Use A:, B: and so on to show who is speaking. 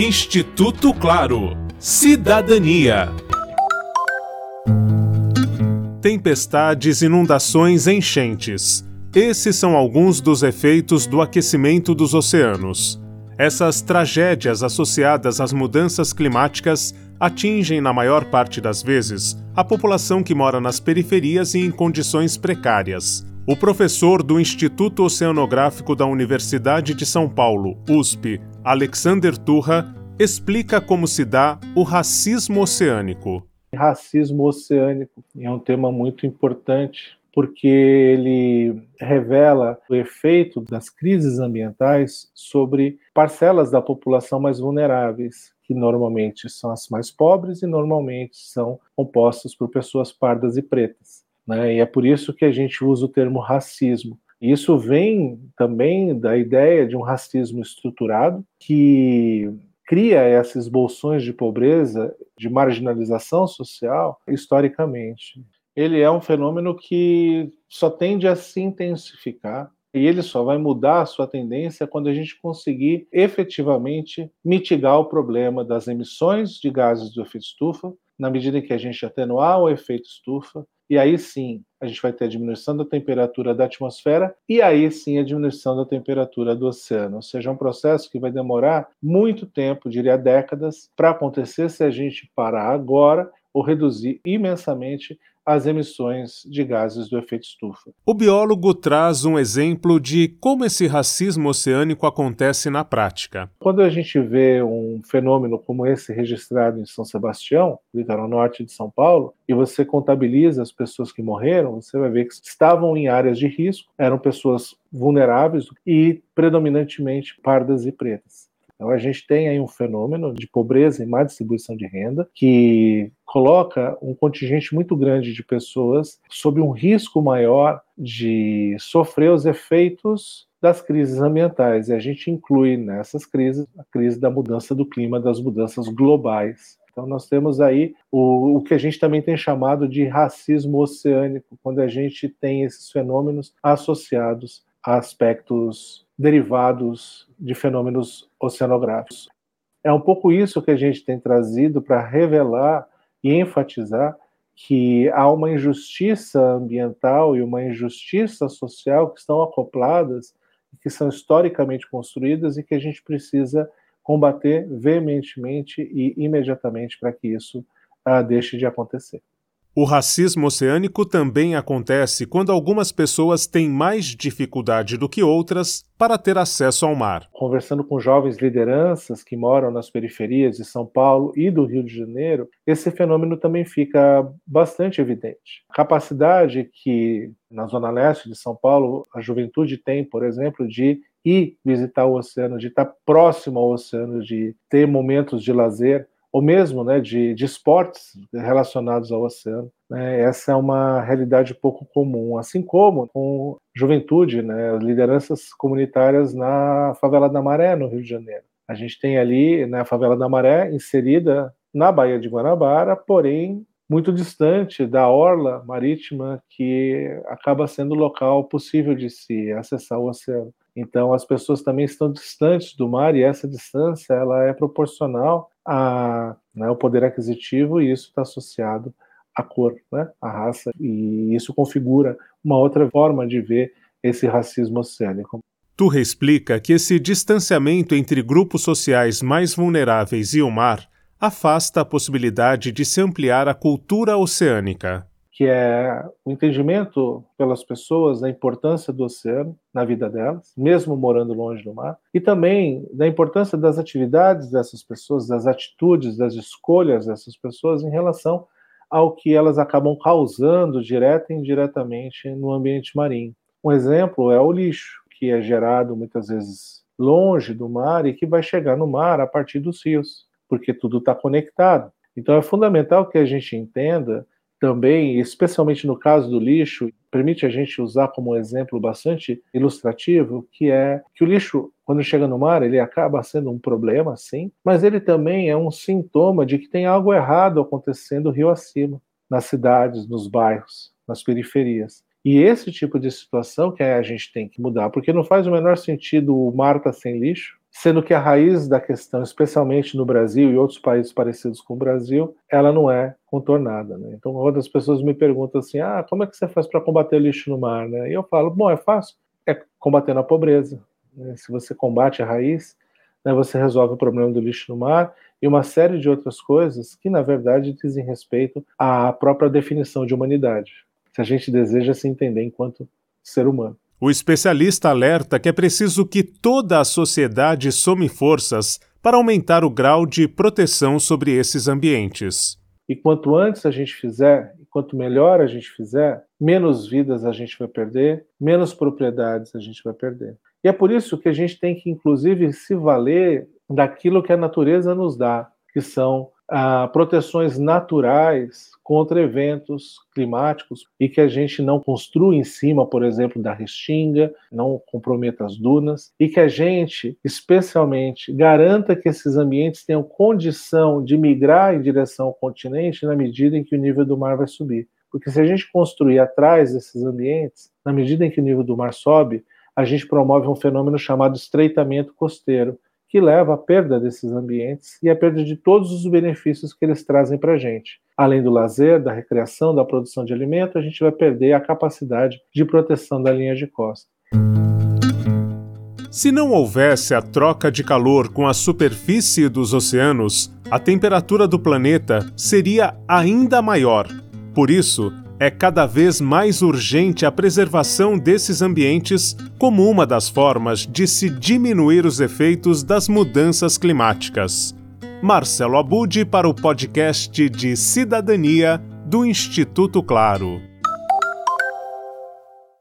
A: Instituto Claro. Cidadania. Tempestades, inundações, enchentes. Esses são alguns dos efeitos do aquecimento dos oceanos. Essas tragédias associadas às mudanças climáticas atingem, na maior parte das vezes, a população que mora nas periferias e em condições precárias. O professor do Instituto Oceanográfico da Universidade de São Paulo, USP, Alexander Turra, explica como se dá o racismo oceânico.
B: Racismo oceânico é um tema muito importante porque ele revela o efeito das crises ambientais sobre parcelas da população mais vulneráveis, que normalmente são as mais pobres e normalmente são compostas por pessoas pardas e pretas. Né? E é por isso que a gente usa o termo racismo. Isso vem também da ideia de um racismo estruturado que cria esses bolsões de pobreza, de marginalização social, historicamente. Ele é um fenômeno que só tende a se intensificar e ele só vai mudar a sua tendência quando a gente conseguir efetivamente mitigar o problema das emissões de gases do efeito estufa, na medida em que a gente atenuar o efeito estufa, e aí sim a gente vai ter a diminuição da temperatura da atmosfera e aí sim a diminuição da temperatura do oceano. Ou seja, é um processo que vai demorar muito tempo, diria décadas, para acontecer se a gente parar agora ou reduzir imensamente as emissões de gases do efeito estufa.
A: O biólogo traz um exemplo de como esse racismo oceânico acontece na prática.
B: Quando a gente vê um fenômeno como esse registrado em São Sebastião, litoral norte de São Paulo, e você contabiliza as pessoas que morreram, você vai ver que estavam em áreas de risco, eram pessoas vulneráveis e predominantemente pardas e pretas. Então, a gente tem aí um fenômeno de pobreza e má distribuição de renda que coloca um contingente muito grande de pessoas sob um risco maior de sofrer os efeitos das crises ambientais. E a gente inclui nessas crises a crise da mudança do clima, das mudanças globais. Então, nós temos aí o, o que a gente também tem chamado de racismo oceânico, quando a gente tem esses fenômenos associados a aspectos derivados de fenômenos oceanográficos. É um pouco isso que a gente tem trazido para revelar e enfatizar que há uma injustiça ambiental e uma injustiça social que estão acopladas, que são historicamente construídas e que a gente precisa combater veementemente e imediatamente para que isso ah, deixe de acontecer.
A: O racismo oceânico também acontece quando algumas pessoas têm mais dificuldade do que outras para ter acesso ao mar.
B: Conversando com jovens lideranças que moram nas periferias de São Paulo e do Rio de Janeiro, esse fenômeno também fica bastante evidente. A capacidade que na zona leste de São Paulo a juventude tem, por exemplo, de ir visitar o oceano, de estar próximo ao oceano, de ter momentos de lazer, ou mesmo né, de, de esportes relacionados ao oceano. Né, essa é uma realidade pouco comum, assim como com juventude, né, lideranças comunitárias na favela da Maré, no Rio de Janeiro. A gente tem ali né, a favela da Maré inserida na Baía de Guanabara, porém muito distante da orla marítima que acaba sendo o local possível de se acessar o oceano. Então as pessoas também estão distantes do mar e essa distância ela é proporcional a, né, o poder aquisitivo e isso está associado à cor, né, à raça, e isso configura uma outra forma de ver esse racismo oceânico.
A: Turra explica que esse distanciamento entre grupos sociais mais vulneráveis e o mar afasta a possibilidade de se ampliar a cultura oceânica
B: que é o entendimento pelas pessoas da importância do oceano na vida delas, mesmo morando longe do mar, e também da importância das atividades dessas pessoas, das atitudes, das escolhas dessas pessoas em relação ao que elas acabam causando direta e indiretamente no ambiente marinho. Um exemplo é o lixo, que é gerado muitas vezes longe do mar e que vai chegar no mar a partir dos rios, porque tudo está conectado. Então é fundamental que a gente entenda também, especialmente no caso do lixo, permite a gente usar como exemplo bastante ilustrativo, que é que o lixo, quando chega no mar, ele acaba sendo um problema, sim, mas ele também é um sintoma de que tem algo errado acontecendo rio acima, nas cidades, nos bairros, nas periferias. E esse tipo de situação que a gente tem que mudar, porque não faz o menor sentido o mar estar tá sem lixo, sendo que a raiz da questão, especialmente no Brasil e outros países parecidos com o Brasil, ela não é contornada. Né? Então, quando as pessoas me perguntam assim, ah, como é que você faz para combater o lixo no mar? Né? E eu falo, bom, é fácil, é combatendo a pobreza. Né? Se você combate a raiz, né, você resolve o problema do lixo no mar e uma série de outras coisas que, na verdade, dizem respeito à própria definição de humanidade, se a gente deseja se entender enquanto ser humano.
A: O especialista alerta que é preciso que toda a sociedade some forças para aumentar o grau de proteção sobre esses ambientes.
B: E quanto antes a gente fizer, quanto melhor a gente fizer, menos vidas a gente vai perder, menos propriedades a gente vai perder. E é por isso que a gente tem que, inclusive, se valer daquilo que a natureza nos dá, que são proteções naturais contra eventos climáticos e que a gente não construa em cima, por exemplo, da restinga, não comprometa as dunas e que a gente, especialmente, garanta que esses ambientes tenham condição de migrar em direção ao continente na medida em que o nível do mar vai subir. Porque se a gente construir atrás desses ambientes, na medida em que o nível do mar sobe, a gente promove um fenômeno chamado estreitamento costeiro, que leva à perda desses ambientes e à perda de todos os benefícios que eles trazem para a gente. Além do lazer, da recreação, da produção de alimento, a gente vai perder a capacidade de proteção da linha de costa.
A: Se não houvesse a troca de calor com a superfície dos oceanos, a temperatura do planeta seria ainda maior. Por isso, é cada vez mais urgente a preservação desses ambientes como uma das formas de se diminuir os efeitos das mudanças climáticas. Marcelo Abude para o podcast de Cidadania do Instituto Claro.